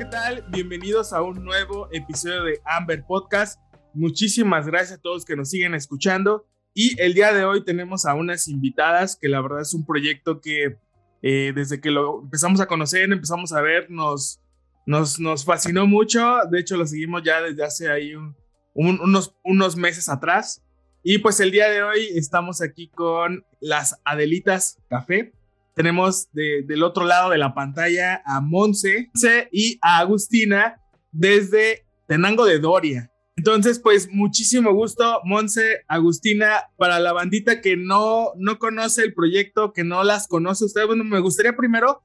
¿Qué tal? Bienvenidos a un nuevo episodio de Amber Podcast. Muchísimas gracias a todos que nos siguen escuchando. Y el día de hoy tenemos a unas invitadas que la verdad es un proyecto que eh, desde que lo empezamos a conocer, empezamos a ver, nos, nos, nos fascinó mucho. De hecho, lo seguimos ya desde hace ahí unos, unos meses atrás. Y pues el día de hoy estamos aquí con las Adelitas Café. Tenemos del otro lado de la pantalla a Monse y a Agustina desde Tenango de Doria. Entonces, pues muchísimo gusto, Monse, Agustina, para la bandita que no, no conoce el proyecto, que no las conoce ustedes. Bueno, me gustaría primero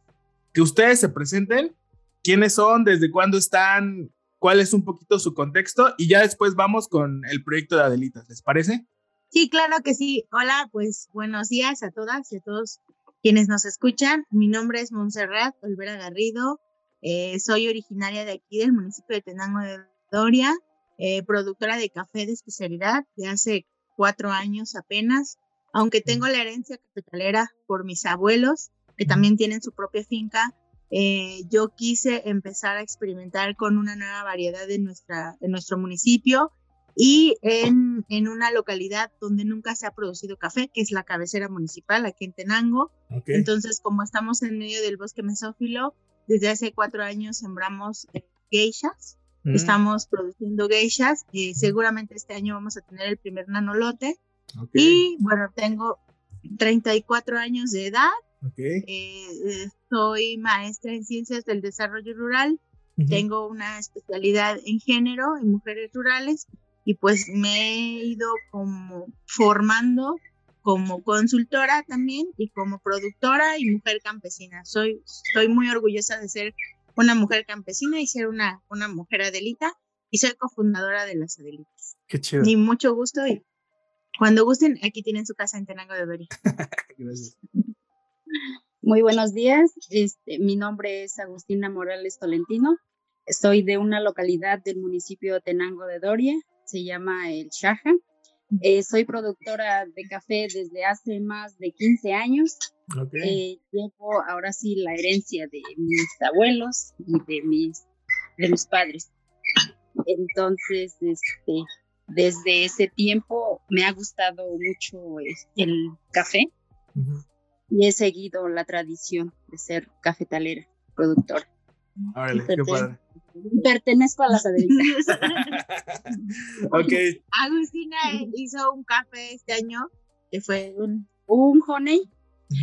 que ustedes se presenten, quiénes son, desde cuándo están, cuál es un poquito su contexto y ya después vamos con el proyecto de Adelitas, ¿les parece? Sí, claro que sí. Hola, pues buenos días a todas y a todos quienes nos escuchan, mi nombre es Montserrat Olvera Garrido, eh, soy originaria de aquí del municipio de Tenango de Doria, eh, productora de café de especialidad de hace cuatro años apenas, aunque tengo la herencia cafetalera por mis abuelos, que también tienen su propia finca, eh, yo quise empezar a experimentar con una nueva variedad de, nuestra, de nuestro municipio y en, en, una localidad donde nunca se ha producido café, que es la cabecera municipal aquí en Tenango. Entonces, como estamos en medio del bosque mesófilo, desde hace cuatro años sembramos eh, geishas. Mm. Estamos produciendo geishas. y seguramente este año vamos a tener el primer nanolote. Y bueno, tengo 34 años de edad. Eh, soy maestra en ciencias del desarrollo rural. Tengo una especialidad en género, en mujeres rurales y pues me he ido como formando como consultora también y como productora y mujer campesina. Soy, estoy muy orgullosa de ser una mujer campesina y ser una, una mujer adelita y ser cofundadora de las Adelitas. Qué chido. Y mucho gusto y cuando gusten, aquí tienen su casa en Tenango de Beri. Gracias. Muy buenos días. Este, mi nombre es Agustina Morales Tolentino. Soy de una localidad del municipio de Tenango de Doria, se llama El Shaja. Eh, soy productora de café desde hace más de 15 años. Eh, llevo ahora sí la herencia de mis abuelos y de mis, de mis padres. Entonces, este, desde ese tiempo me ha gustado mucho el café y he seguido la tradición de ser cafetalera, productora. Órale, qué padre. Pertenezco a las adelitas. ok. Agustina hizo un café este año que fue un, un honey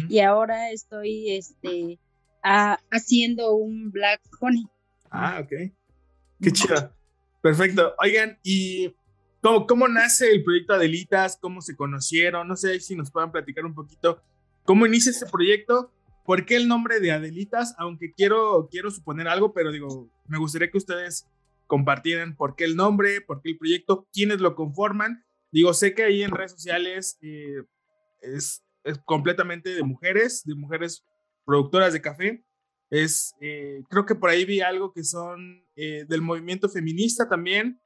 y ahora estoy este, haciendo un black honey. Ah, ok. Qué chido. Perfecto. Oigan, ¿y cómo, cómo nace el proyecto Adelitas? ¿Cómo se conocieron? No sé si nos puedan platicar un poquito cómo inicia este proyecto ¿Por qué el nombre de Adelitas? Aunque quiero, quiero suponer algo, pero digo, me gustaría que ustedes compartieran por qué el nombre, por qué el proyecto, quiénes lo conforman. Digo, sé que ahí en redes sociales eh, es, completamente de mujeres, de mujeres productoras de café. Es, eh, creo que por ahí vi algo que son eh, del movimiento feminista también.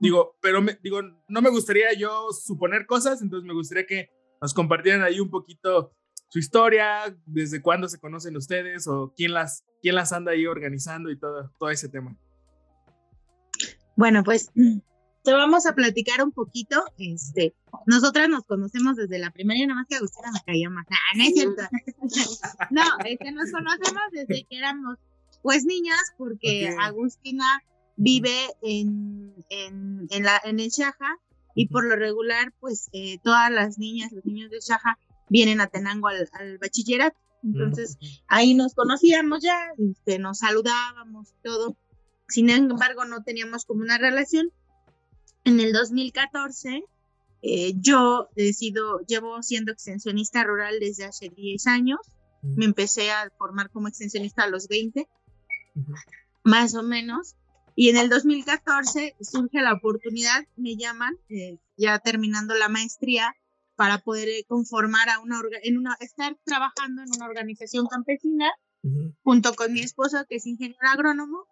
digo, pero me, digo, no me gustaría yo suponer cosas, entonces me gustaría que nos compartieran ahí un poquito su historia, desde cuándo se conocen ustedes o quién las, quién las anda ahí organizando y todo, todo ese tema. Bueno, pues te vamos a platicar un poquito. Este, nosotras nos conocemos desde la primaria, nada más que Agustina me cayó más. Ah, no es cierto. no, es que nos conocemos desde que éramos pues niñas, porque Agustina vive en, en, en, la, en el Shaja y por lo regular, pues eh, todas las niñas, los niños de Shaja vienen a Tenango al, bachillerato. Entonces ahí nos conocíamos ya, este, nos saludábamos, todo. Sin embargo, no teníamos como una relación. En el 2014, eh, yo decido, llevo siendo extensionista rural desde hace 10 años. Me empecé a formar como extensionista a los 20. más o menos. Y en el 2014 surge la oportunidad, me llaman, eh, ya terminando la maestría, para poder eh, conformar a una, en una, estar trabajando en una organización campesina junto con mi esposo, que es ingeniero agrónomo.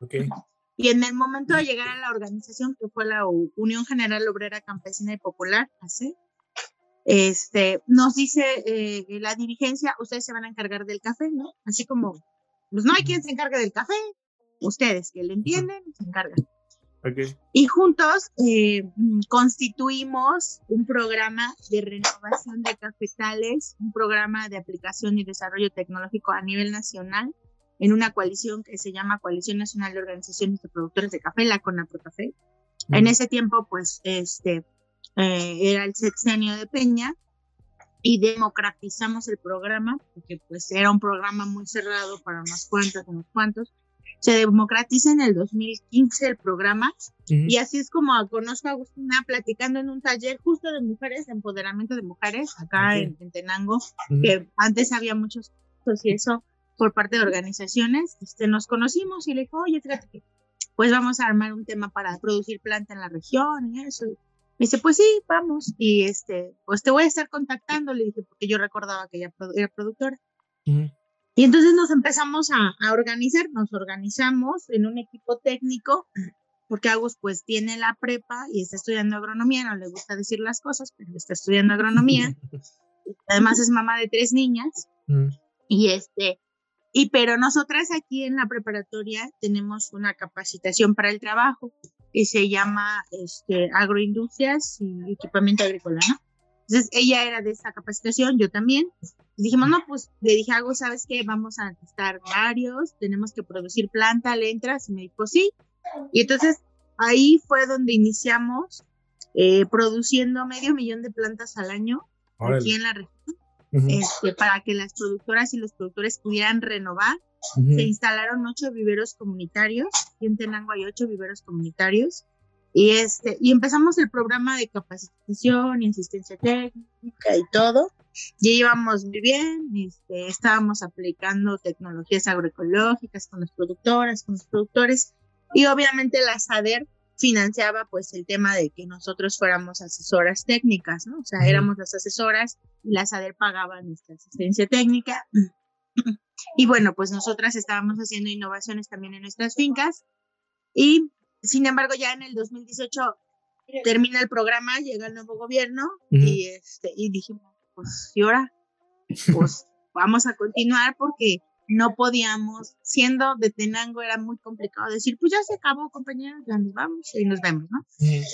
Okay. Y en el momento de llegar a la organización, que fue la Unión General Obrera Campesina y Popular, así, este, nos dice eh, la dirigencia, ustedes se van a encargar del café, ¿no? Así como, pues no hay quien se encargue del café, ustedes que le entienden, se encargan. Okay. Y juntos eh, constituimos un programa de renovación de cafetales, un programa de aplicación y desarrollo tecnológico a nivel nacional en una coalición que se llama Coalición Nacional de Organizaciones de Productores de Café, la CONAPROCAFE. En ese tiempo, pues, este, eh, era el sexenio de Peña y democratizamos el programa, porque pues era un programa muy cerrado para unos cuantos, unos cuantos. Se democratiza en el 2015 el programa y así es como conozco a Agustina platicando en un taller justo de mujeres, de empoderamiento de mujeres, acá en, Tenango, que antes había muchos y eso por parte de organizaciones, este, nos conocimos y le dijo, oye, fíjate que pues vamos a armar un tema para producir planta en la región y eso. Me dice, pues sí, vamos. Y este, pues te voy a estar contactando, le dije, porque yo recordaba que ella era productora. Y entonces nos empezamos a, a, organizar, nos organizamos en un equipo técnico, porque Agus pues tiene la prepa y está estudiando agronomía, no le gusta decir las cosas, pero está estudiando agronomía. Además es mamá de tres niñas. Y este, y pero nosotras aquí en la preparatoria tenemos una capacitación para el trabajo que se llama este, agroindustrias y equipamiento agrícola, ¿no? Entonces ella era de esa capacitación, yo también. Y dijimos, no, pues le dije algo, ¿sabes qué? Vamos a estar varios, tenemos que producir planta, ¿le entras? Y me dijo, sí. Y entonces ahí fue donde iniciamos eh, produciendo medio millón de plantas al año aquí en la región este, para que las productoras y los productores pudieran renovar. Se instalaron ocho viveros comunitarios, y en Tenango hay ocho viveros comunitarios, y, este, y empezamos el programa de capacitación y asistencia técnica y todo. Ya íbamos muy bien, este, estábamos aplicando tecnologías agroecológicas con las productoras, con los productores, y obviamente la SADER financiaba pues el tema de que nosotros fuéramos asesoras técnicas, ¿no? O sea, éramos las asesoras y la SADER pagaba nuestra asistencia técnica. Y bueno, pues nosotras estábamos haciendo innovaciones también en nuestras fincas y sin embargo ya en el 2018 termina el programa, llega el nuevo gobierno y este y dijimos, pues y ahora pues vamos a continuar porque no podíamos, siendo de Tenango era muy complicado decir, pues ya se acabó, compañeros, ya nos vamos y nos vemos, ¿no?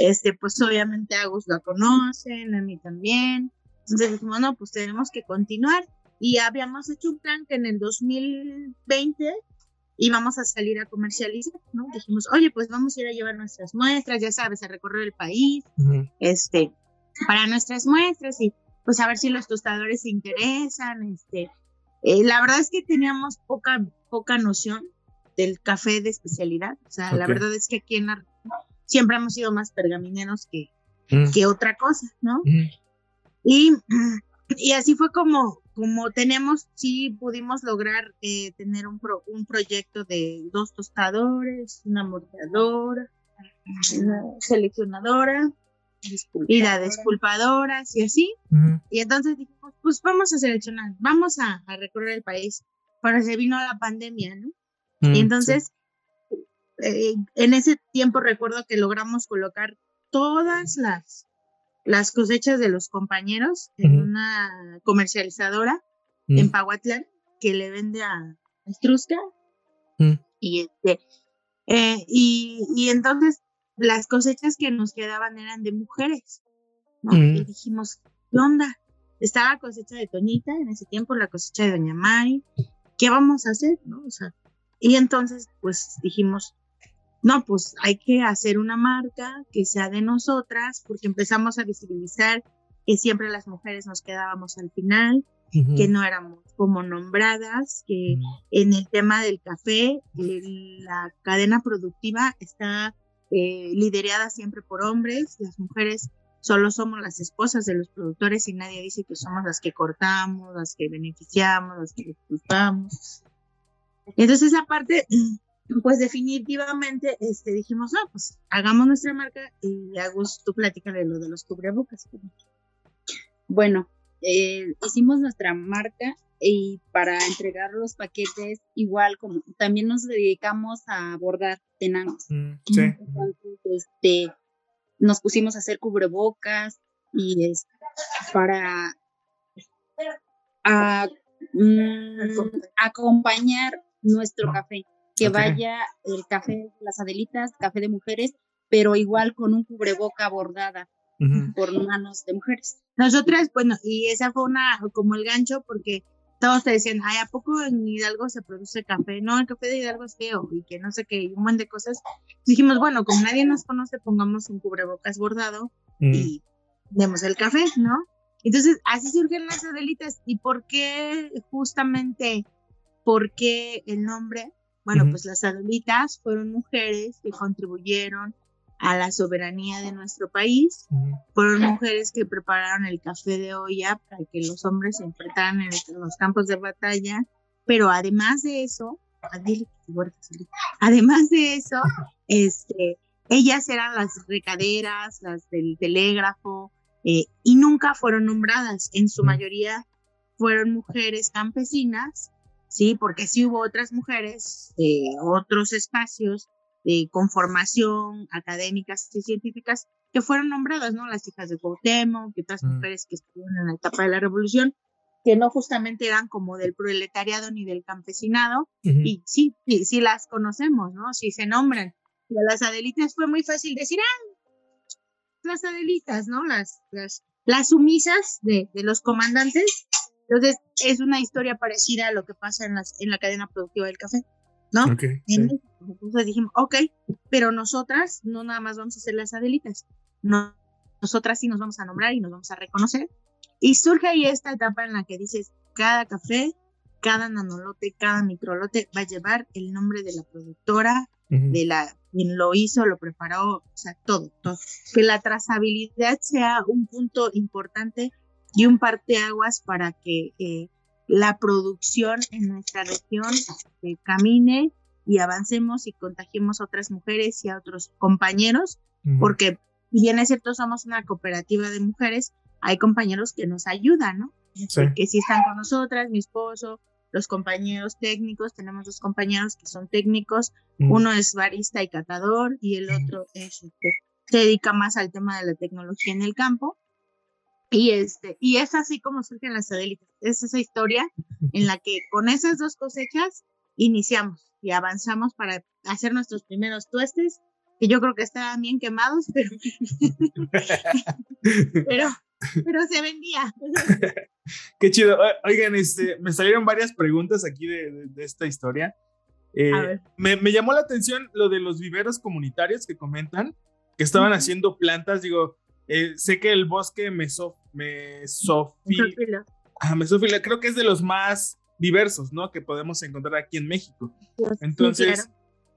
Este, pues obviamente a Gus lo conocen, a mí también. Entonces dijimos, no, pues tenemos que continuar. Y habíamos hecho un plan que en el 2020 íbamos a salir a comercializar, ¿no? Dijimos, oye, pues vamos a ir a llevar nuestras muestras, ya sabes, a recorrer el país, este, para nuestras muestras y pues a ver si los tostadores se interesan, este, eh, la verdad es que teníamos poca, poca noción del café de especialidad. O sea, la verdad es que aquí en la siempre hemos sido más pergamineros que, mm. que otra cosa, ¿no? Mm. Y, y así fue como, como tenemos, sí pudimos lograr eh, tener un, un proyecto de dos tostadores, una moldeadora, una seleccionadora, y la despulpadoras y así. Y entonces dijimos, pues vamos a seleccionar, vamos a, recorrer el país. Pero se vino la pandemia, ¿no? y entonces, eh, en ese tiempo recuerdo que logramos colocar todas las, las cosechas de los compañeros en una comercializadora en Pahuatlán que le vende a Estrusca. Y este, eh, y, y entonces las cosechas que nos quedaban eran de mujeres, ¿no? Y mm. dijimos, ¿qué onda? Estaba la cosecha de Toñita en ese tiempo, la cosecha de Doña Mari, ¿qué vamos a hacer? ¿No? O sea, y entonces, pues dijimos, no, pues hay que hacer una marca que sea de nosotras, porque empezamos a visibilizar que siempre las mujeres nos quedábamos al final, que no éramos como nombradas, que mm. en el tema del café, la cadena productiva está eh, liderada siempre por hombres, las mujeres solo somos las esposas de los productores y nadie dice que somos las que cortamos, las que beneficiamos, las que disfrutamos. Entonces esa parte pues definitivamente este, dijimos, no, pues hagamos nuestra marca y Agus, tú platícale lo de los cubrebocas. Bueno, eh, hicimos nuestra marca y para entregar los paquetes, igual como también nos dedicamos a bordar tenangos. Mm, sí. este, nos pusimos a hacer cubrebocas y es para mm, acompañar nuestro café, que vaya el café de las Adelitas, café de mujeres, pero igual con un cubreboca bordada por manos de mujeres. Nosotras, bueno, y esa fue una como el gancho porque todos te decían, ay, ¿a poco en Hidalgo se produce café? No, el café de Hidalgo es feo y que no sé qué, y un montón de cosas. Dijimos, bueno, como nadie nos conoce, pongamos un cubrebocas bordado mm. y demos el café, ¿no? Entonces, así surgen las Adelitas. ¿Y por qué justamente, por qué el nombre? Bueno, pues las Adelitas fueron mujeres que contribuyeron a la soberanía de nuestro país. Fueron mujeres que prepararon el café de olla para que los hombres se enfrentaran en, los campos de batalla. Pero además de eso, además de eso, este, ellas eran las recaderas, las del telégrafo, eh, y nunca fueron nombradas. En su mayoría fueron mujeres campesinas, sí, porque sí hubo otras mujeres de otros espacios de conformación académicas y científicas que fueron nombradas, ¿no? Las hijas de Cuauhtémoc, que otras mm. mujeres que estuvieron en la etapa de la revolución, que no justamente eran como del proletariado ni del campesinado, y sí, sí, sí, las conocemos, ¿no? Sí se nombran. Y a las Adelitas fue muy fácil decir, ah, las Adelitas, ¿no? Las, las, las sumisas de, de los comandantes. Entonces, es una historia parecida a lo que pasa en, las, en la cadena productiva del café. ¿no? Entonces dijimos, ok, pero nosotras no nada más vamos a ser las Adelitas, no, nosotras sí nos vamos a nombrar y nos vamos a reconocer. Y surge ahí esta etapa en la que dices, cada café, cada nanolote, cada microlote va a llevar el nombre de la productora, de la quien lo hizo, lo preparó, o sea, todo, todo. Que la trazabilidad sea un punto importante y un parteaguas para que eh, la producción en nuestra región este, camine y avancemos y contagiemos a otras mujeres y a otros compañeros, porque si bien es cierto, somos una cooperativa de mujeres, hay compañeros que nos ayudan, ¿no? Que sí están con nosotras, mi esposo, los compañeros técnicos, tenemos dos compañeros que son técnicos, uno es barista y catador y el otro es, este, se dedica más al tema de la tecnología en el campo. Y, este, y es así como surgen las satélites. Es esa historia en la que con esas dos cosechas iniciamos y avanzamos para hacer nuestros primeros tuestes, que yo creo que estaban bien quemados, pero, pero, pero se vendía. Qué chido. Oigan, este, me salieron varias preguntas aquí de, de, esta historia. Eh, me, me, llamó la atención lo de los viveros comunitarios que comentan, que estaban haciendo plantas, digo, eh, sé que el bosque meso, mesófila, mesófila, creo que es de los más diversos, ¿no? Que podemos encontrar aquí en México. Entonces,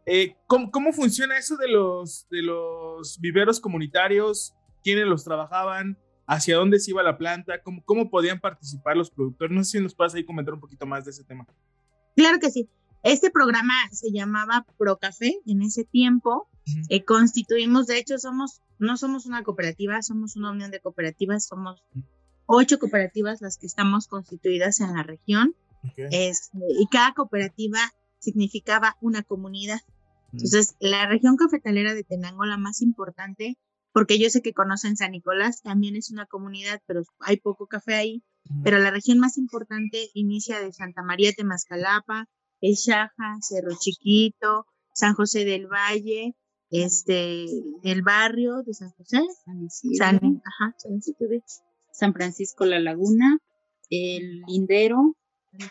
eh, ¿cómo, funciona eso de los, de los viveros comunitarios? ¿Quiénes los trabajaban? ¿Hacia dónde se iba la planta? ¿Cómo, cómo podían participar los productores? No sé si nos puedes ahí comentar un poquito más de ese tema. Claro que sí. Este programa se llamaba Procafé en ese tiempo. Eh, constituimos, de hecho, somos, no somos una cooperativa, somos una unión de cooperativas, somos ocho cooperativas las que estamos constituidas en la región. Este, y cada cooperativa significaba una comunidad. Entonces, la región cafetalera de Tenango, la más importante, porque yo sé que conocen San Nicolás, también es una comunidad, pero hay poco café ahí. Pero la región más importante inicia de Santa María Temascalapa, El Chaja, Cerro Chiquito, San José del Valle, este, el barrio de San José, San, San Francisco La Laguna, el Lindero,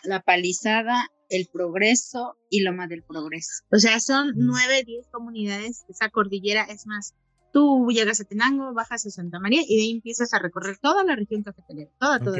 La Palizada, El Progreso y Loma del Progreso. O sea, son nueve, diez comunidades. Esa cordillera es más. Tú llegas a Tenango, bajas a Santa María y de ahí empiezas a recorrer toda la región cafetalera, toda, toda.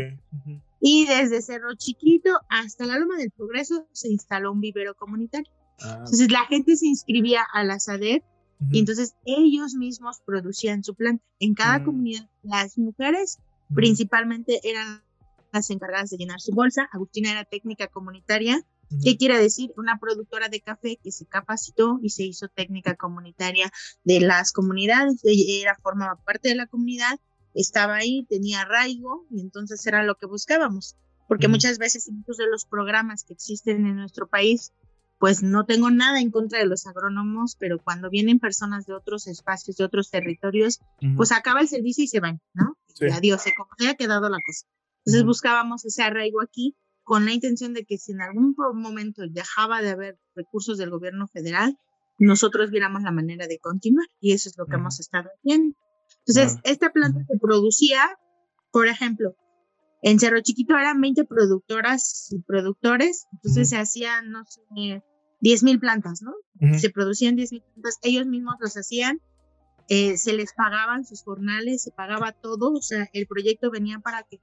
Y desde Cerro Chiquito hasta la Loma del Progreso se instaló un vivero comunitario. Ah. Entonces la gente se inscribía a la SADER y entonces ellos mismos producían su planta. En cada mm. comunidad, las mujeres principalmente eran las encargadas de llenar su bolsa. Agustina era técnica comunitaria ¿Qué quiere decir? Una productora de café que se capacitó y se hizo técnica comunitaria de las comunidades, era formaba parte de la comunidad, estaba ahí, tenía arraigo y entonces era lo que buscábamos, porque muchas veces muchos de los programas que existen en nuestro país, pues no tengo nada en contra de los agrónomos, pero cuando vienen personas de otros espacios, de otros territorios, pues acaba el servicio y se van, ¿no? adiós, se como se ha quedado la cosa. Entonces buscábamos ese arraigo aquí con la intención de que si en algún momento dejaba de haber recursos del gobierno federal, nosotros viéramos la manera de continuar y eso es lo que hemos estado haciendo. Entonces, esta planta se producía, por ejemplo, en Cerro Chiquito eran 20 productoras y productores, entonces se hacían, no sé, 10 mil plantas, ¿no? Se producían 10 mil plantas, ellos mismos los hacían, eh, se les pagaban sus jornales, se pagaba todo, o sea, el proyecto venía para que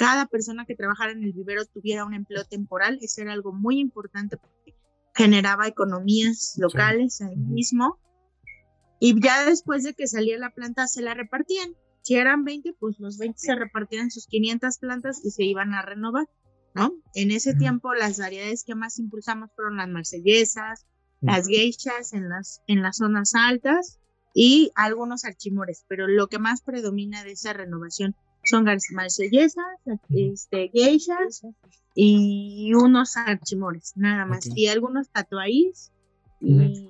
cada persona que trabajara en el vivero tuviera un empleo temporal. Eso era algo muy importante porque generaba economías locales ahí mismo. Y ya después de que salía la planta, se la repartían. Si eran 20, pues los 20 se repartían sus 500 plantas y se iban a renovar, ¿no? En ese tiempo, las variedades que más impulsamos fueron las marsellesas, las geishas en las, en las zonas altas y algunos archimores, pero lo que más predomina de esa renovación son marsellesas, este, geishas y unos archimores, nada más. Y algunos tatuaís y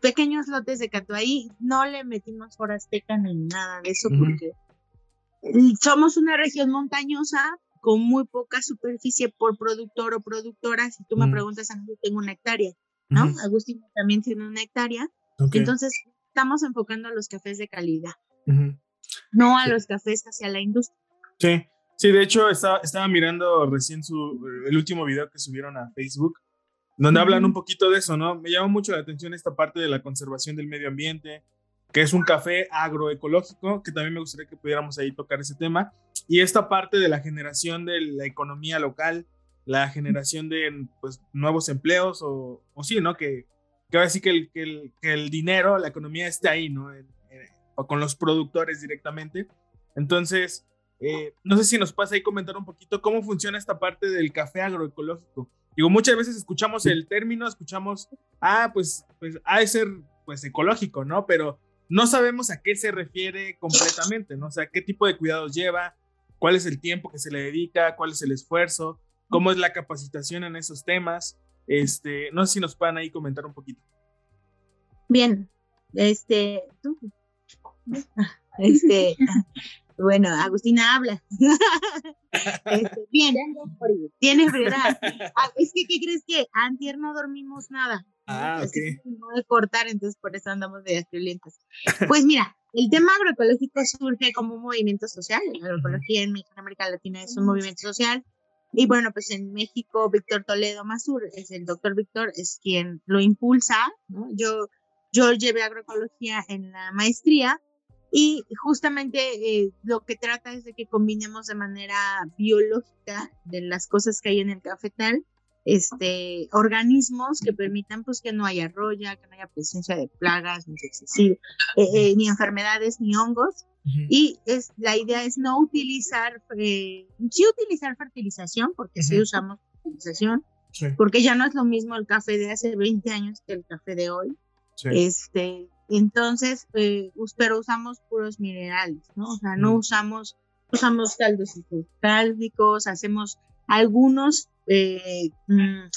pequeños lotes de catuaí. No le metimos forasteca ni nada de eso porque somos una región montañosa con muy poca superficie por productor o productora. Si tú me preguntas, a mí tengo una hectárea, ¿no? Agustín también tiene una hectárea. Entonces, estamos enfocando a los cafés de calidad no a los cafés hacia la industria. Sí, sí, de hecho estaba, estaba mirando recién su, el último video que subieron a Facebook, donde hablan un poquito de eso, ¿no? Me llama mucho la atención esta parte de la conservación del medio ambiente, que es un café agroecológico, que también me gustaría que pudiéramos ahí tocar ese tema, y esta parte de la generación de la economía local, la generación de pues, nuevos empleos, o, o sí, ¿no? Que, que ahora sí que el, que el, que el dinero, la economía esté ahí, ¿no? o con los productores directamente. Entonces, eh, no sé si nos pasa ahí comentar un poquito cómo funciona esta parte del café agroecológico. Digo, muchas veces escuchamos el término, escuchamos, ah, pues, pues ha de ser pues ecológico, ¿no? Pero no sabemos a qué se refiere completamente, ¿no? O sea, qué tipo de cuidados lleva, cuál es el tiempo que se le dedica, cuál es el esfuerzo, cómo es la capacitación en esos temas. Este, no sé si nos puedan ahí comentar un poquito. Bien, este, ¿tú? Este, bueno, Agustina habla. Este, bien, tienes verdad. Ah, es que, ¿qué crees que? Antier no dormimos nada. Ah, ok. No de cortar, entonces por eso andamos de violentas. Pues mira, el tema agroecológico surge como un movimiento social. La agroecología en México, América Latina es un movimiento social. Y bueno, pues en México, Víctor Toledo Mazur, es el doctor Víctor, es quien lo impulsa. ¿no? Yo, yo llevé agroecología en la maestría y justamente eh, lo que trata es de que combinemos de manera biológica de las cosas que hay en el cafetal, este, organismos que permitan pues que no haya roya, que no haya presencia de plagas, ni, eh, eh, ni enfermedades, ni hongos. Y es, la idea es no utilizar, sí utilizar fertilización, porque sí usamos fertilización, porque ya no es lo mismo el café de hace 20 años que el café de hoy. Este, entonces, eh, pero usamos puros minerales, ¿no? O sea, no mm. usamos, usamos caldos cálcicos, hacemos algunos, eh, mm,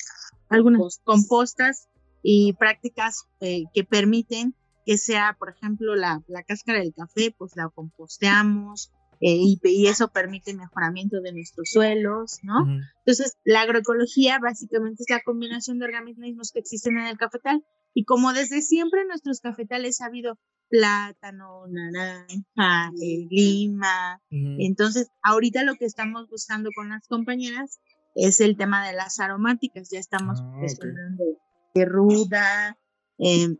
algunas compostas y prácticas eh, que permiten que sea, por ejemplo, la, la, cáscara del café, pues la composteamos y, y, eso permite mejoramiento de nuestros suelos, ¿no? Entonces, la agroecología básicamente es la combinación de organismos que existen en el cafetal y como desde siempre en nuestros cafetales ha habido plátano, naranja, lima, entonces ahorita lo que estamos buscando con las compañeras es el tema de las aromáticas. Ya estamos ah, de ruda, em,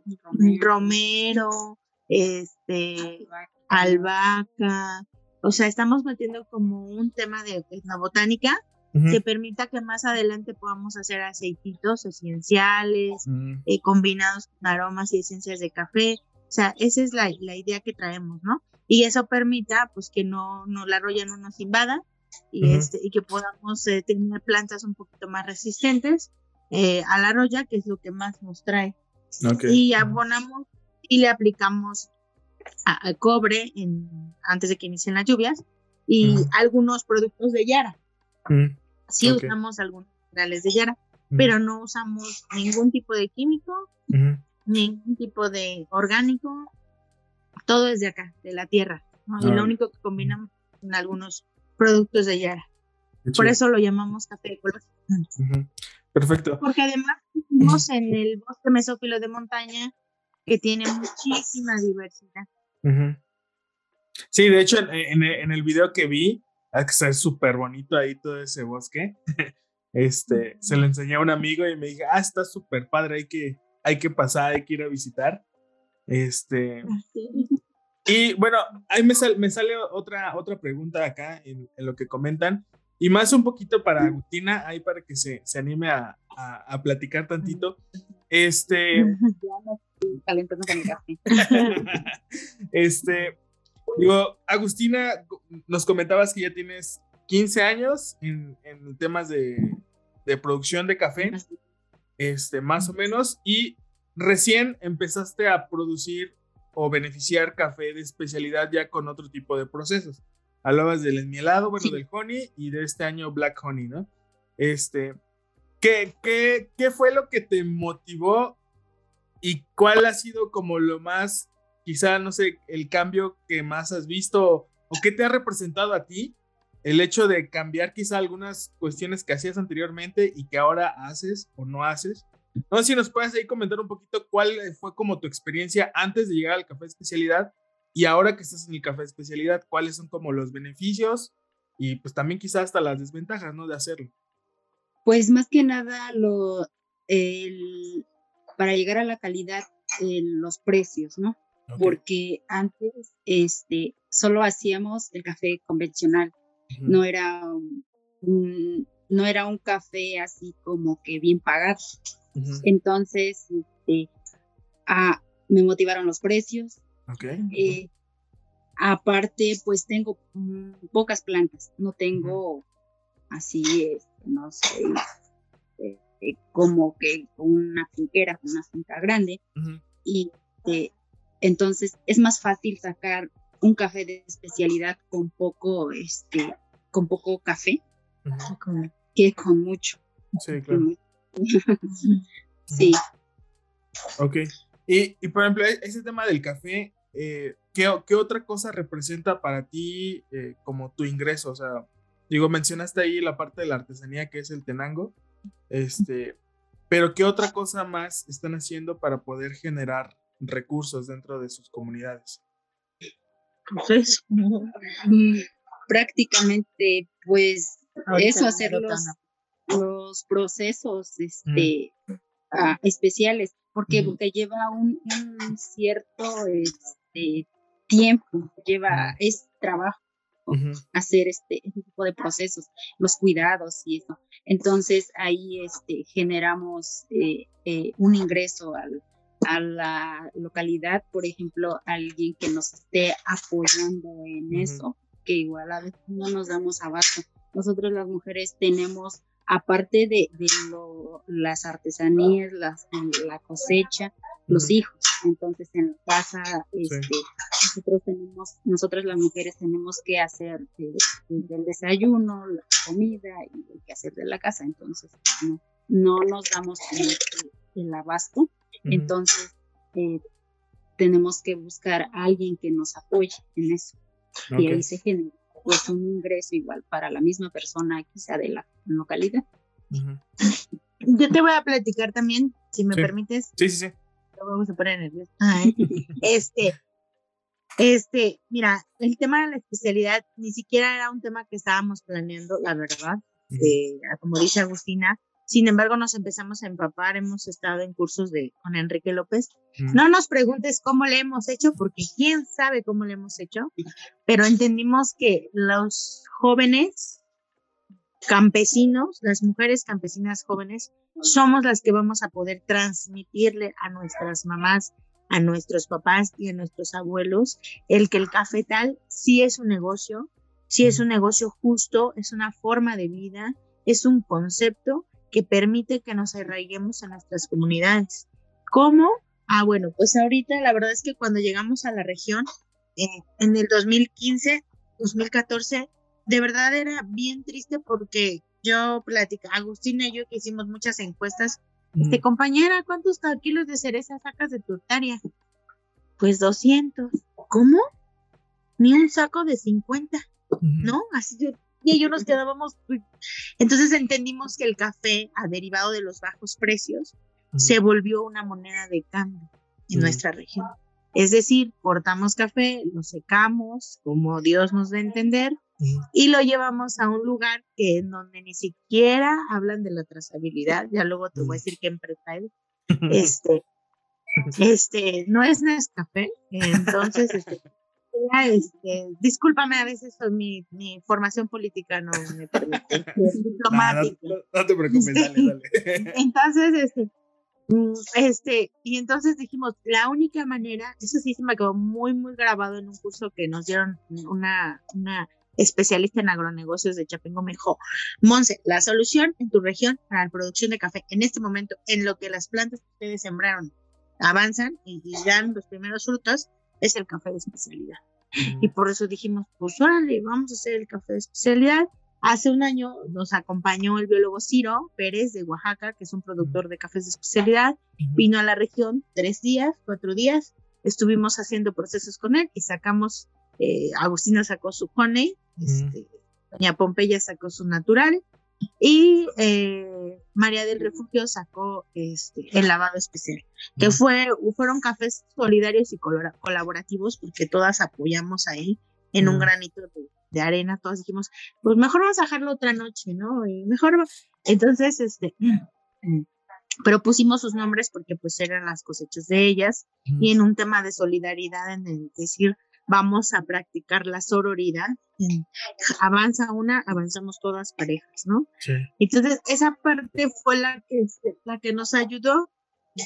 romero, este, albahaca. O sea, estamos metiendo como un tema de etnobotánica que permita que más adelante podamos hacer aceititos esenciales, mm. eh, combinados con aromas y esencias de café. O sea, esa es la, la, idea que traemos, ¿no? Y eso permita, pues, que no, no la roya no nos invada y, este, y que podamos eh, tener plantas un poquito más resistentes eh, a la roya, que es lo que más nos trae. Y abonamos y le aplicamos a, cobre en, antes de que inicien las lluvias y algunos productos de Yara. Sí usamos algunos minerales de Yara, pero no usamos ningún tipo de químico, ningún tipo de orgánico, todo es de acá, de la tierra. Y lo único que combinamos son algunos productos de Yara. Por eso lo llamamos café ecológico. Perfecto. Porque además vivimos en el bosque mesófilo de montaña que tiene muchísima diversidad. Sí, de hecho, en, el video que vi, ah, está súper bonito ahí todo ese bosque. Este, se lo enseñé a un amigo y me dije, ah, está súper padre, hay que, hay que pasar, hay que ir a visitar. Este, y bueno, ahí me, me, sale otra, otra pregunta acá en, lo que comentan. Y más un poquito para Agustina, ahí para que se, se anime a, a, platicar tantito. Este. este. Digo, Agustina, nos comentabas que ya tienes 15 años en, en temas de, de, producción de café, este, más o menos, y recién empezaste a producir o beneficiar café de especialidad ya con otro tipo de procesos. Hablabas del esmielado, bueno, del honey y de este año black honey, ¿no? Este, ¿qué, qué, qué fue lo que te motivó y cuál ha sido como lo más, quizá, no sé, el cambio que más has visto o qué te ha representado a ti el hecho de cambiar quizá algunas cuestiones que hacías anteriormente y que ahora haces o no haces? No sé si nos puedes ahí comentar un poquito cuál fue como tu experiencia antes de llegar al café especialidad y ahora que estás en el café especialidad, ¿cuáles son como los beneficios y pues también quizás hasta las desventajas, ¿no? De hacerlo. Pues más que nada, lo, el, para llegar a la calidad, los precios, ¿no? Porque antes este, solo hacíamos el café convencional, no, era un, no era un café así como que bien pagado. Entonces, este, ah, me motivaron los precios, eh, aparte, pues tengo pocas plantas, no tengo así, este, no sé, eh, eh, como que una finquera, una finca grande. Y entonces es más fácil sacar un café de especialidad con poco, este, con poco café que con mucho. Sí, claro. sí. Ok. Y, y, por ejemplo, e-, ese tema del café, eh, ¿qué, otra cosa representa para ti eh, como tu ingreso? O sea, digo, mencionaste ahí la parte de la artesanía que es el tenango, este, pero ¿qué otra cosa más están haciendo para poder generar recursos dentro de sus comunidades? Pues, mm, prácticamente, pues, eso, hacer los, procesos este, ah, especiales, porque, porque lleva un, un cierto... Este, tiempo, lleva, es trabajo hacer este, este, tipo de procesos, los cuidados y eso. Entonces ahí este, generamos eh, eh, un ingreso a la localidad, por ejemplo, alguien que nos esté apoyando en eso, que igual a veces no nos damos abasto. Nosotros las mujeres tenemos, aparte de, las artesanías, las, la cosecha, los hijos. Entonces en la casa, este, nosotros tenemos, nosotras las mujeres tenemos que hacer eh, el desayuno, la comida y el que hacer de la casa. Entonces no, no nos damos el, abasto. Entonces eh, tenemos que buscar a alguien que nos apoye en eso. Y ahí se genera pues un ingreso igual para la misma persona sea de la localidad. Yo te voy a platicar también, si me permites. Sí, sí, sí vamos a poner nervioso. este, este, mira, el tema de la especialidad ni siquiera era un tema que estábamos planeando, la verdad, eh, como dice Agustina. Sin embargo, nos empezamos a empapar, hemos estado en cursos de con Enrique López. No nos preguntes cómo le hemos hecho, porque quién sabe cómo le hemos hecho, pero entendimos que los jóvenes campesinos, las mujeres campesinas jóvenes, somos las que vamos a poder transmitirle a nuestras mamás, a nuestros papás y a nuestros abuelos el que el cafetal sí es un negocio, sí es un negocio justo, es una forma de vida, es un concepto que permite que nos arraiguemos en nuestras comunidades. ¿Cómo? Ah, bueno, pues ahorita la verdad es que cuando llegamos a la región, eh, en el 2015, 2014, de verdad era bien triste porque yo platicaba, Agustín y yo que hicimos muchas encuestas, este, compañera, ¿cuántos kilos de cereza sacas de tu hectárea? Pues 200. ¿Cómo? Ni un saco de 50, ¿no? Así yo, y ellos nos quedábamos. Entonces entendimos que el café, a derivado de los bajos precios, se volvió una moneda de cambio en nuestra región. Es decir, cortamos café, lo secamos como Dios nos da a entender y lo llevamos a un lugar que en donde ni siquiera hablan de la trazabilidad. Ya luego te voy a decir qué empresa es. Este, este, no es Nescafé, entonces, este, este, discúlpame, a veces mi, mi formación política no me permite. No, te preocupes, dale, dale. Entonces, este, mm, este, y entonces dijimos, la única manera, eso sí se me quedó muy, muy grabado en un curso que nos dieron una, una especialista en agronegocios de Chapingo, me dijo, Monse, la solución en tu región para la producción de café en este momento, en lo que las plantas que ustedes sembraron avanzan y, dan los primeros frutos, es el café de especialidad. Y por eso dijimos, pues órale, vamos a hacer el café de especialidad. Hace un año nos acompañó el biólogo Ciro Pérez de Oaxaca, que es un productor de cafés de especialidad. Vino a la región tres días, cuatro días. Estuvimos haciendo procesos con él y sacamos, eh, Agustina sacó su honey, este, doña Pompeya sacó su natural y eh, María del Refugio sacó este, el lavado especial, que fue, fueron cafés solidarios y colaborativos porque todas apoyamos ahí en un granito de, arena, todas dijimos, pues mejor vamos a dejarlo otra noche, ¿no? Y mejor, entonces, este, pero pusimos sus nombres porque pues eran las cosechas de ellas y en un tema de solidaridad, en el decir, vamos a practicar la sororidad. Avanza una, avanzamos todas parejas, ¿no? Sí. Entonces, esa parte fue la que, la que nos ayudó.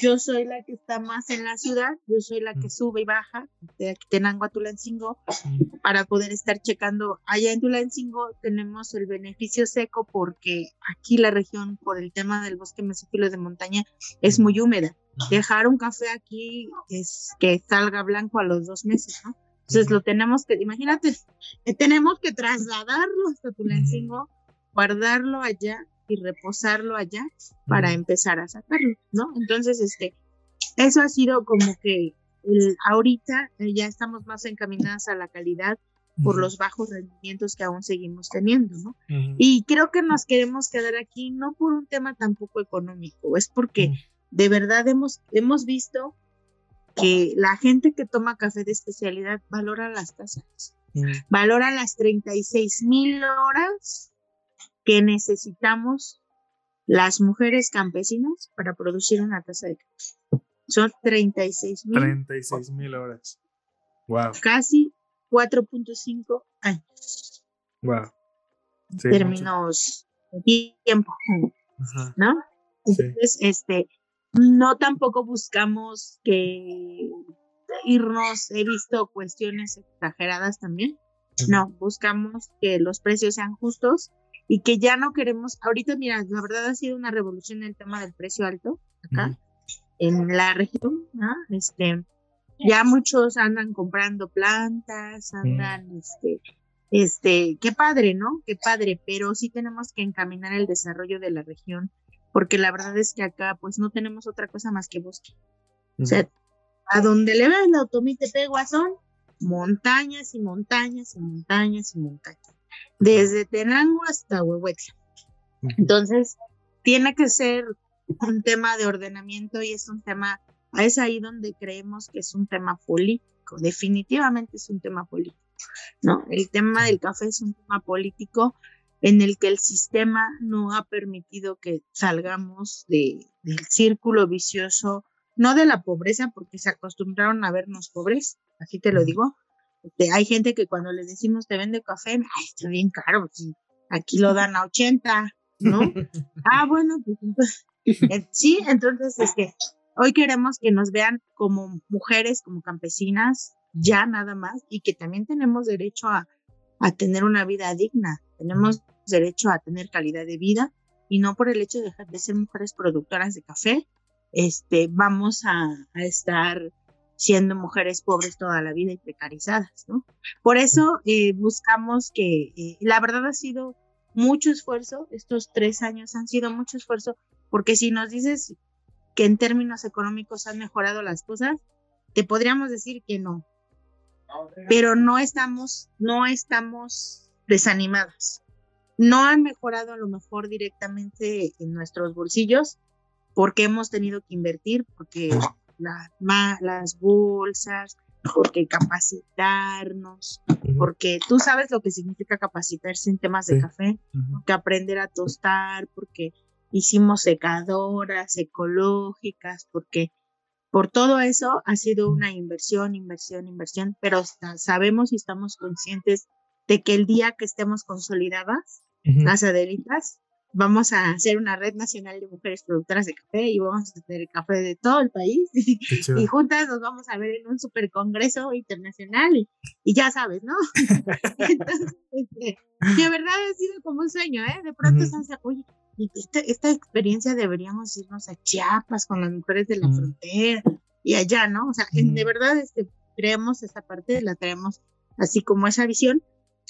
Yo soy la que está más en la ciudad, yo soy la que mm. sube y baja de Tenango a Tulancingo mm. para poder estar checando. Allá en Tulancingo tenemos el beneficio seco porque aquí la región, por el tema del bosque mesófilo de montaña, es muy húmeda. Dejar un café aquí es que salga blanco a los dos meses, ¿no? Entonces lo tenemos que, imagínate, eh, tenemos que trasladarlo hasta Tulancingo, guardarlo allá y reposarlo allá para empezar a sacarlo, ¿no? Entonces, este, eso ha sido como que ahorita eh, ya estamos más encaminadas a la calidad por los bajos rendimientos que aún seguimos teniendo, ¿no? Y creo que nos queremos quedar aquí no por un tema tampoco económico, es porque de verdad hemos, hemos visto que la gente que toma café de especialidad valora las tasas, mm. valora las 36 mil horas que necesitamos las mujeres campesinas para producir una taza de café. Son 36 mil. 36 mil horas. Wow. Casi 4.5 años. Wow. términos de tiempo. ¿No? Entonces, este, no tampoco buscamos que irnos, he visto cuestiones exageradas también. No, buscamos que los precios sean justos y que ya no queremos, ahorita mira, la verdad ha sido una revolución el tema del precio alto acá en la región, ¿no? Este, ya muchos andan comprando plantas, andan, este, este, qué padre, ¿no? Qué padre, pero sí tenemos que encaminar el desarrollo de la región porque la verdad es que acá pues no tenemos otra cosa más que bosque. O sea, a donde le ves la automite son montañas y montañas y montañas y montañas, desde Tenango hasta Huehuetla. Entonces, tiene que ser un tema de ordenamiento y es un tema, es ahí donde creemos que es un tema político, definitivamente es un tema político, ¿no? El tema del café es un tema político en el que el sistema no ha permitido que salgamos de, del círculo vicioso, no de la pobreza, porque se acostumbraron a vernos pobres, así te lo digo. Este, hay gente que cuando les decimos te vende café, ay, está bien caro, pues, aquí lo dan a 80, ¿no? ah, bueno, pues sí, entonces es que hoy queremos que nos vean como mujeres, como campesinas, ya nada más, y que también tenemos derecho a, a tener una vida digna, tenemos derecho a tener calidad de vida y no por el hecho de de ser mujeres productoras de café, este, vamos a, a estar siendo mujeres pobres toda la vida y precarizadas, ¿no? Por eso eh, buscamos que, eh, la verdad ha sido mucho esfuerzo, estos tres años han sido mucho esfuerzo, porque si nos dices que en términos económicos han mejorado las cosas, te podríamos decir que no, pero no estamos, no estamos desanimadas. No han mejorado a lo mejor directamente en nuestros bolsillos porque hemos tenido que invertir, porque las bolsas, porque capacitarnos, porque tú sabes lo que significa capacitarse en temas de café, que aprender a tostar, porque hicimos secadoras ecológicas, porque por todo eso ha sido una inversión, inversión, inversión, pero sabemos y estamos conscientes de que el día que estemos consolidadas, las adelitas, vamos a hacer una red nacional de mujeres productoras de café y vamos a tener café de todo el país y juntas nos vamos a ver en un super congreso internacional y, y ya sabes, ¿no? Entonces, este, de verdad ha sido como un sueño, ¿eh? De pronto uh -huh. oye, esta, esta, experiencia deberíamos irnos a Chiapas con las mujeres de la -huh. frontera y allá, ¿no? O sea, uh -huh. de verdad este, creemos esa parte, la traemos así como esa visión.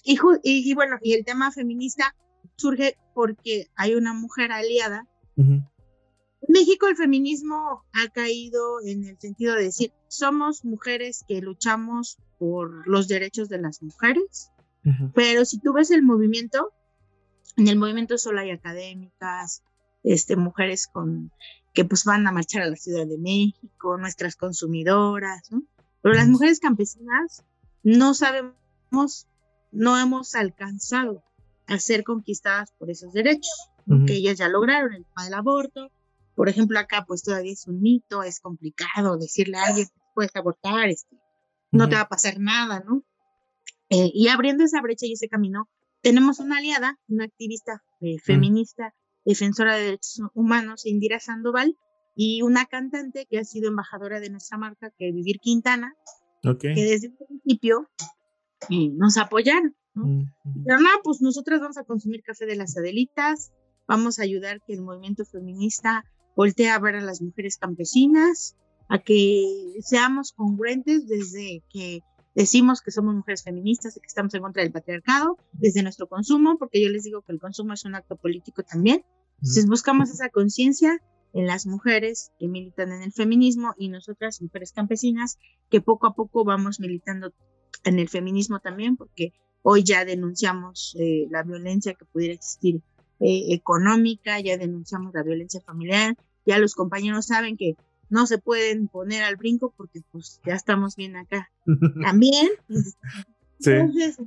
Y, y, y bueno, y el tema feminista surge porque hay una mujer aliada. Uh -huh. En México el feminismo ha caído en el sentido de decir, somos mujeres que luchamos por los derechos de las mujeres, uh -huh. pero si tú ves el movimiento, en el movimiento solo hay académicas, este, mujeres con, que pues van a marchar a la Ciudad de México, nuestras consumidoras, ¿no? Pero las mujeres campesinas no sabemos, no hemos alcanzado a ser conquistadas por esos derechos, uh -huh. que ellas ya lograron el tema del aborto. Por ejemplo, acá pues todavía es un mito, es complicado decirle a alguien que puedes abortar, este, uh -huh. no te va a pasar nada, ¿no? Eh, y abriendo esa brecha y ese camino, tenemos una aliada, una activista eh, feminista, uh -huh. defensora de derechos humanos, Indira Sandoval, y una cantante que ha sido embajadora de nuestra marca, que es Vivir Quintana, okay. que desde el principio eh, nos apoyaron. ¿no? Uh -huh. Pero no, pues nosotras vamos a consumir café de las Adelitas, vamos a ayudar que el movimiento feminista voltee a ver a las mujeres campesinas, a que seamos congruentes desde que decimos que somos mujeres feministas y que estamos en contra del patriarcado, desde nuestro consumo, porque yo les digo que el consumo es un acto político también. Entonces buscamos esa conciencia en las mujeres que militan en el feminismo y nosotras, mujeres campesinas, que poco a poco vamos militando en el feminismo también, porque hoy ya denunciamos eh, la violencia que pudiera existir eh, económica, ya denunciamos la violencia familiar, ya los compañeros saben que no se pueden poner al brinco porque pues ya estamos bien acá. También, pues, sí. entonces,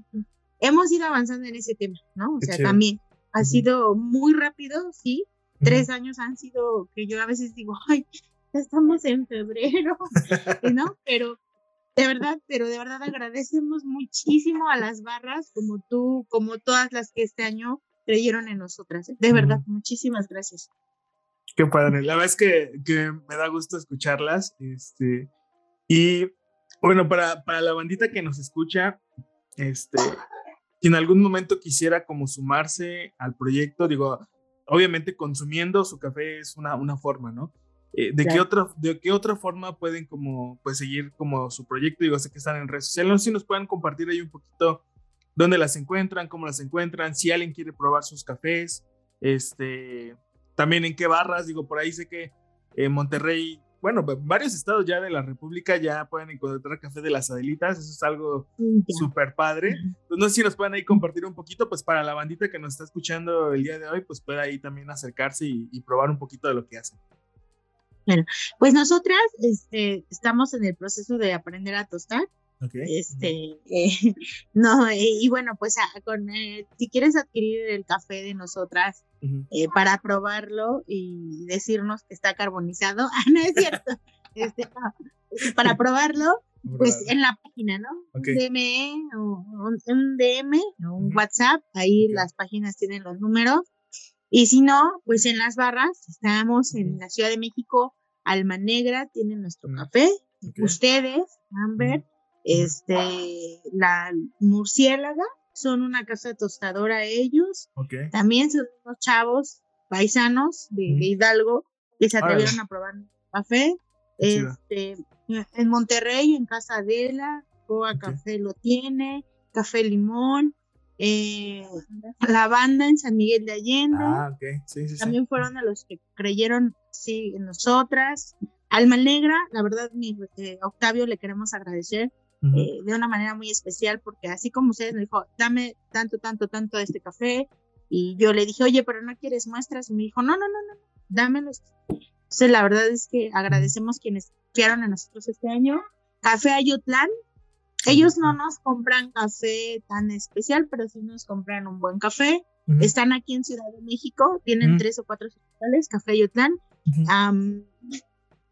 hemos ido avanzando en ese tema, ¿no? O sea, también ha sido muy rápido, sí. Tres años han sido que yo a veces digo, ay, ya estamos en febrero, ¿no? Pero de verdad, pero de verdad agradecemos muchísimo a las barras como tú, como todas las que este año creyeron en nosotras. ¿eh? De verdad, muchísimas gracias. Qué padre, la verdad es que, que, me da gusto escucharlas. Este, y bueno, para, para la bandita que nos escucha, este, si en algún momento quisiera como sumarse al proyecto, digo, obviamente consumiendo su café es una, una forma, ¿no? Eh, ¿de, claro. qué otra, ¿De qué otra forma pueden como, pues, seguir como su proyecto? Digo, sé que están en redes sociales, no sé si nos pueden compartir ahí un poquito dónde las encuentran, cómo las encuentran, si alguien quiere probar sus cafés, este, también en qué barras, digo, por ahí sé que en Monterrey, bueno, varios estados ya de la República ya pueden encontrar café de las Adelitas, eso es algo súper padre. Pues no sé si nos pueden ahí compartir un poquito, pues para la bandita que nos está escuchando el día de hoy, pues puede ahí también acercarse y, y probar un poquito de lo que hacen. Bueno, pues nosotras este, estamos en el proceso de aprender a tostar. Okay. Este, eh, no, eh, y bueno, pues a, con, eh, si quieres adquirir el café de nosotras uh -huh. para probarlo y decirnos que está carbonizado, ah, no es cierto, este, no, para probarlo, pues en la página, ¿no? Okay. Un DME o un, un DM o un uh -huh. WhatsApp, ahí okay. las páginas tienen los números. Y si no, pues en las barras, estamos en la Ciudad de México, Alma Negra tiene nuestro café, ustedes, Amber, este, la murciélaga, son una casa tostadora ellos. Ok. También son unos chavos paisanos de, de Hidalgo que se atrevieron a probar café. Este, en Monterrey, en Casa Adela, Coa Ok. Café lo tiene, Café Limón, eh, la banda en San Miguel de Allende. Ah, ok. Sí, sí, sí. También fueron de los que creyeron sí, en nosotras. Alma Negra, la verdad, mi, eh, Octavio le queremos agradecer Ujú. eh, de una manera muy especial, porque así como ustedes me dijo, dame tanto, tanto, tanto de este café, y yo le dije, oye, pero no quieres muestras, y me dijo, no, no, no, no, dámelos. Entonces, la verdad es que agradecemos quienes confiaron en nosotros este año. Café Ayotlán, ellos no nos compran café tan especial, pero sí nos compran un buen café. Ujú. Están aquí en Ciudad de México, tienen Ujú. tres o cuatro sucursales, Café Ayotlán, Ujú. am,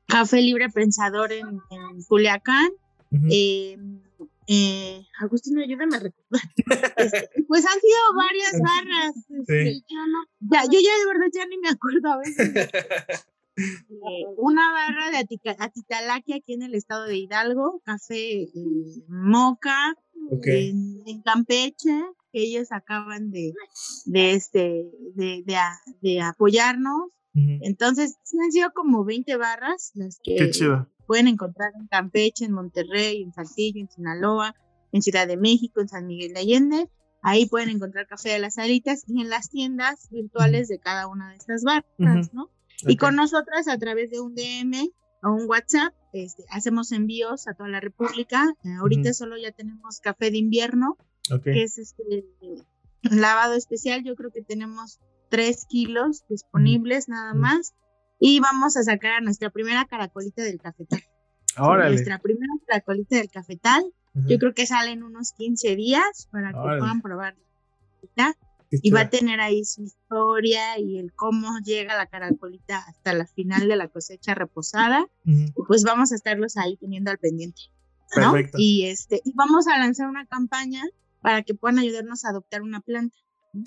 Café Libre Pensador en, en Culiacán, Ujú. eh, eh, Agustino, ayúdame a recordar. Este, pues han sido varias barras. este, Sí. yo, no- ya, yo ya de verdad ya ni me acuerdo a veces. Eh, una barra de Atica- Atitalaquia aquí en el estado de Hidalgo, café eh, Moca, en, en Campeche, que ellos acaban de, de, este, de, de apoyarnos. Entonces, han sido como 20 barras las que pueden encontrar en Campeche, en Monterrey, en Saltillo, en Sinaloa, en Ciudad de México, en San Miguel de Allende. Ahí pueden encontrar café de las alitas y en las tiendas virtuales de cada una de estas barras, Ujú. ¿no? Y Ok. con nosotras a través de un DM o un WhatsApp, este, hacemos envíos a toda la República. Eh, ahorita Ujú. solo ya tenemos café de invierno, Ok. que es este lavado especial. Yo creo que tenemos tres kilos disponibles nada más. Y vamos a sacar a nuestra primera caracolita del cafetal. Órale. Nuestra primera caracolita del cafetal. Yo creo que sale en unos 15 días para que Órale. puedan probar. Y va a tener ahí su historia y el cómo llega la caracolita hasta la final de la cosecha reposada. Y pues vamos a estarlos ahí teniendo al pendiente. ¿no? Perfecto. Y este, y vamos a lanzar una campaña para que puedan ayudarnos a adoptar una planta,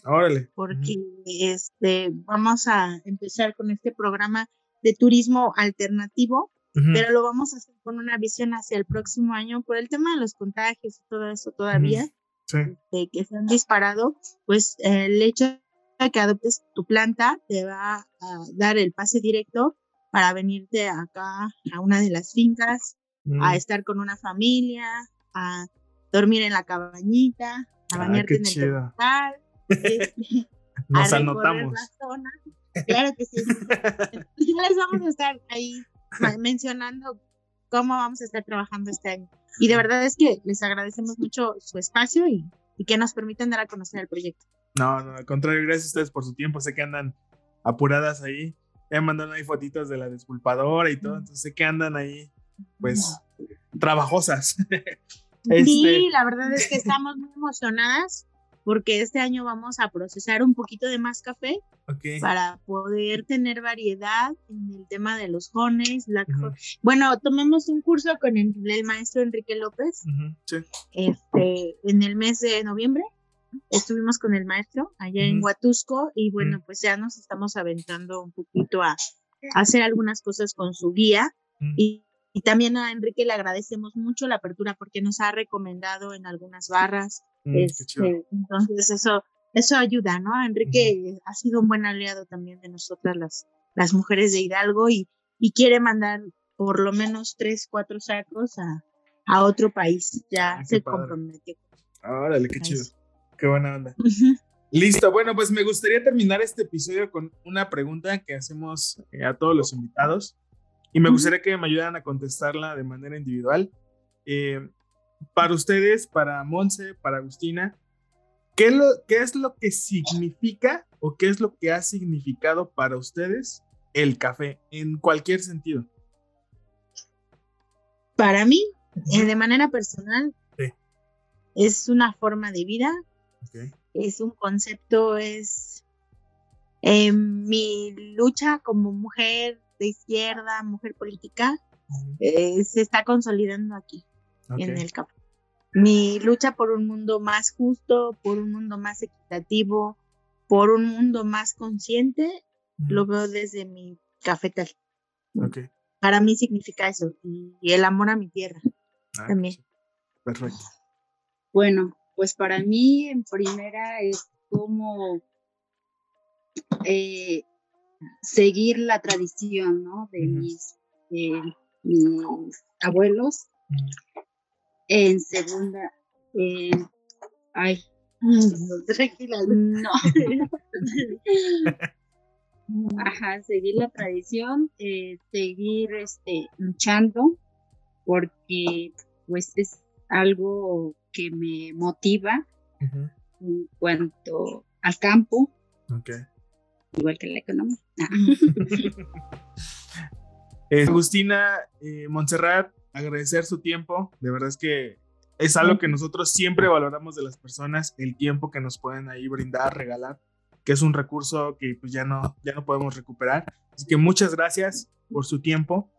Órale. porque este, vamos a empezar con este programa de turismo alternativo, pero lo vamos a hacer con una visión hacia el próximo año por el tema de los contagios y todo eso todavía, Sí. de que se han disparado, pues eh, el hecho de que adoptes tu planta te va a dar el pase directo para venirte acá a una de las fincas Mm. a estar con una familia, a dormir en la cabañita, a Ah, bañarte qué en el chido. Este, Nos a anotamos. la zona. Claro que sí. Ya les vamos a estar ahí mencionando cómo vamos a estar trabajando este año. Y de verdad es que les agradecemos mucho su espacio y, y que nos permitan dar a conocer el proyecto. No, no, al contrario, gracias a ustedes por su tiempo. Sé que andan apuradas ahí. Ya mandaron ahí fotitos de la despulpadora y todo, entonces sé que andan ahí, pues, trabajosas. Este, Sí, la verdad es que estamos muy emocionadas porque este año vamos a procesar un poquito de más café ok. para poder tener variedad en el tema de los jones. Black Ujú. Hon- Bueno, tomamos un curso con el, el maestro Enrique López Ujú, Sí. este, en el mes de noviembre. Estuvimos con el maestro allá en Ujú. Huatusco y bueno, pues ya nos estamos aventando un poquito a, a hacer algunas cosas con su guía y, y también a Enrique le agradecemos mucho la apertura porque nos ha recomendado en algunas barras. Mm, este, entonces eso, eso ayuda, ¿no? Enrique ha sido un buen aliado también de nosotras las, las mujeres de Hidalgo y, y quiere mandar por lo menos tres, cuatro sacos a, a otro país. Ya Ah, se padre. comprometió. Órale, qué chido. Qué buena onda. Listo, bueno, pues me gustaría terminar este episodio con una pregunta que hacemos eh, a todos los invitados y me gustaría que me ayudaran a contestarla de manera individual. Eh, para ustedes, para Monse, para Agustina, ¿qué, es lo, ¿qué es lo que significa o qué es lo que ha significado para ustedes el café en cualquier sentido? Para mí, eh, de manera personal, Sí. es una forma de vida, Ok. es un concepto, es eh, mi lucha como mujer de izquierda, mujer política, eh, se está consolidando aquí en el café. Mi lucha por un mundo más justo, por un mundo más equitativo, por un mundo más consciente, lo veo desde mi cafetal. Ok. Para mí significa eso y, y el amor a mi tierra. Ah, También. Perfecto. Bueno, pues para mí en primera es como eh, seguir la tradición, ¿no? De mis, mis, abuelos. En segunda, eh, ay, tranquila, no. Ajá, seguir la tradición, eh, seguir este, luchando, porque pues es algo que me motiva en cuanto al campo. Igual que la economía. Eh, Agustina, eh, Montserrat, agradecer su tiempo. De verdad es que es algo que nosotros siempre valoramos de las personas, el tiempo que nos pueden ahí brindar, regalar, que es un recurso que pues ya no, ya no podemos recuperar. Así que muchas gracias por su tiempo.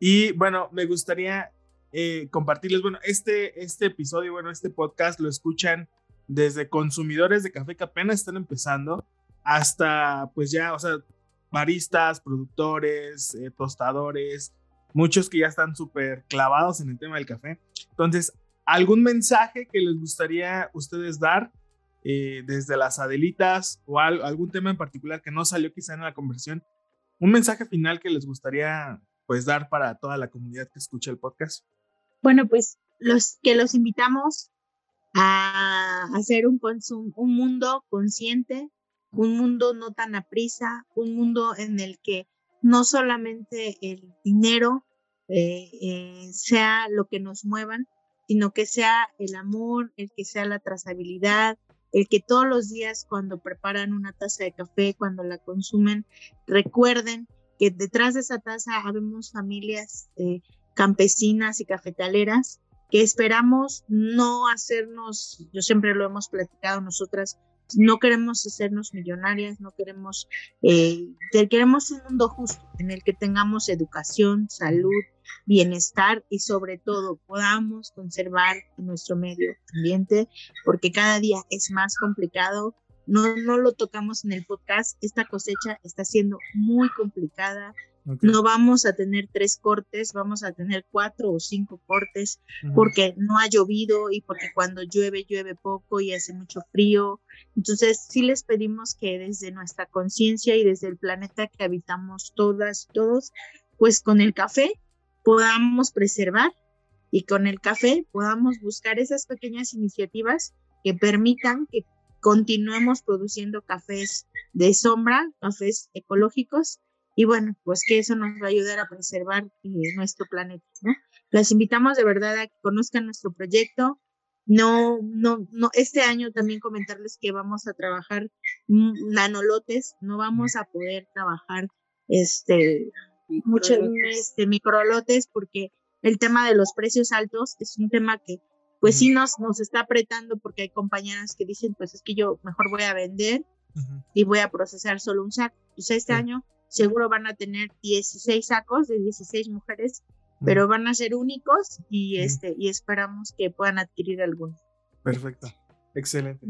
Y bueno, me gustaría eh, compartirles, bueno, este, este episodio, bueno, este podcast lo escuchan desde consumidores de café que apenas están empezando hasta pues ya, o sea, baristas, productores, eh, tostadores, muchos que ya están súper clavados en el tema del café. Entonces, ¿algún mensaje que les gustaría ustedes dar eh, desde las Adelitas o algún tema en particular que no salió quizá en la conversión? Un mensaje final que les gustaría pues dar para toda la comunidad que escucha el podcast. Bueno, pues los que los invitamos a hacer un, un mundo consciente, un mundo no tan aprisa, un mundo en el que no solamente el dinero eh, eh, sea lo que nos muevan, sino que sea el amor, el que sea la trazabilidad, el que todos los días cuando preparan una taza de café, cuando la consumen, recuerden que detrás de esa taza habemos familias eh, campesinas y cafetaleras que esperamos no hacernos, yo siempre lo hemos platicado nosotras, no queremos hacernos millonarias, no queremos, eh, queremos un mundo justo en el que tengamos educación, salud, bienestar y sobre todo podamos conservar nuestro medio ambiente porque cada día es más complicado. No, no lo tocamos en el podcast, esta cosecha está siendo muy complicada, no vamos a tener tres cortes, vamos a tener cuatro o cinco cortes porque no ha llovido y porque cuando llueve, llueve poco y hace mucho frío. Entonces, sí les pedimos que desde nuestra conciencia y desde el planeta que habitamos todas, todos, pues con el café podamos preservar y con el café podamos buscar esas pequeñas iniciativas que permitan que continuemos produciendo cafés de sombra, cafés ecológicos y bueno, pues que eso nos va a ayudar a preservar eh, nuestro planeta, ¿no? Las invitamos de verdad a que conozcan nuestro proyecto. No, no, no, este año también comentarles que vamos a trabajar nanolotes, no vamos a poder trabajar este, muchos este, microlotes porque el tema de los precios altos es un tema que pues sí nos, nos está apretando porque hay compañeras que dicen pues es que yo mejor voy a vender y voy a procesar solo un saco. Pues este año seguro van a tener 16 sacos de 16 mujeres, pero van a ser únicos y, este, y esperamos que puedan adquirir algunos. Perfecto, excelente.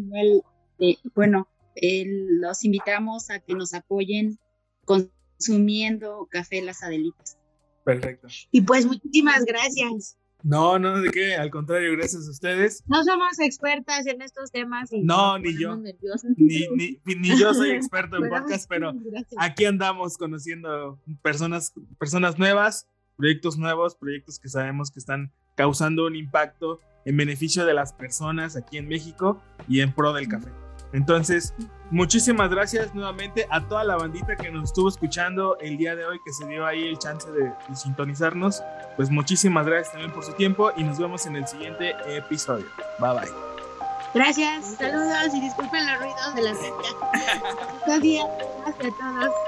Eh, bueno, los invitamos a que nos apoyen consumiendo café Las Adelitas. Perfecto. Y pues muchísimas gracias. No, no, de qué, al contrario, gracias a ustedes. No somos expertas en estos temas. Y no, ni yo. Ni, ni, ni, yo soy experto en podcast, pero aquí andamos conociendo personas, personas nuevas, proyectos nuevos, proyectos que sabemos que están causando un impacto en beneficio de las personas aquí en México y en pro del café. Entonces, muchísimas gracias nuevamente a toda la bandita que nos estuvo escuchando el día de hoy, que se dio ahí el chance de, sintonizarnos. Pues muchísimas gracias también por su tiempo y nos vemos en el siguiente episodio. Bye bye. Gracias, saludos y disculpen los ruidos de la cerca. Gracias a todos.